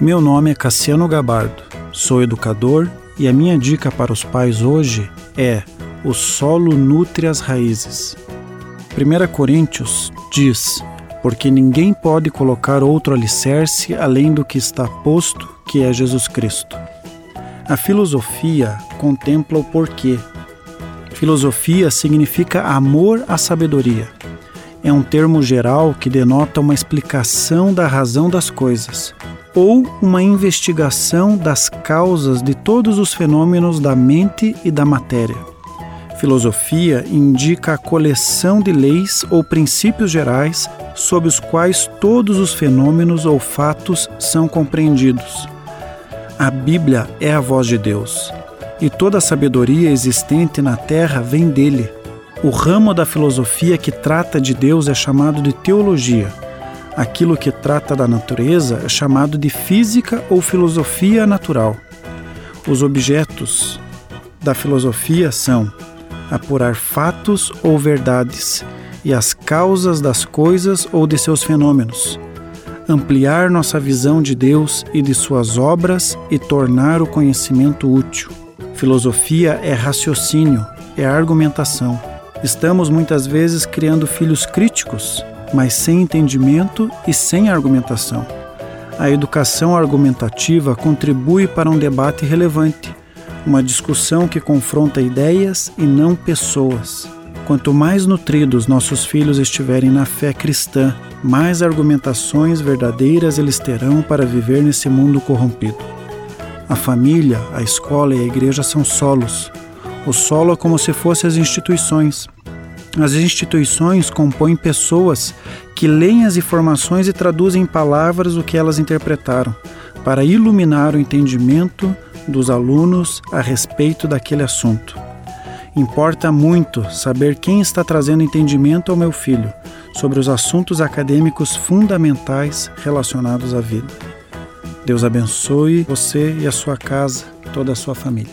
Meu nome é Cassiano Gabardo, sou educador e a minha dica para os pais hoje é: o solo nutre as raízes. 1 Coríntios diz: Porque ninguém pode colocar outro alicerce além do que está posto, que é Jesus Cristo. A filosofia contempla o porquê. Filosofia significa amor à sabedoria. É um termo geral que denota uma explicação da razão das coisas ou uma investigação das causas de todos os fenômenos da mente e da matéria. Filosofia indica a coleção de leis ou princípios gerais sob os quais todos os fenômenos ou fatos são compreendidos. A Bíblia é a voz de Deus, e toda a sabedoria existente na terra vem dele. O ramo da filosofia que trata de Deus é chamado de teologia Aquilo que trata da natureza é chamado de física ou filosofia natural. Os objetos da filosofia são apurar fatos ou verdades e as causas das coisas ou de seus fenômenos, ampliar nossa visão de Deus e de suas obras e tornar o conhecimento útil. Filosofia é raciocínio, é argumentação. Estamos muitas vezes criando filhos críticos mas sem entendimento e sem argumentação. A educação argumentativa contribui para um debate relevante, uma discussão que confronta ideias e não pessoas. Quanto mais nutridos nossos filhos estiverem na fé cristã, mais argumentações verdadeiras eles terão para viver nesse mundo corrompido. A família, a escola e a igreja são solos. O solo é como se fossem as instituições. As instituições compõem pessoas que leem as informações e traduzem em palavras o que elas interpretaram, para iluminar o entendimento dos alunos a respeito daquele assunto. Importa muito saber quem está trazendo entendimento ao meu filho sobre os assuntos acadêmicos fundamentais relacionados à vida. Deus abençoe você e a sua casa, toda a sua família.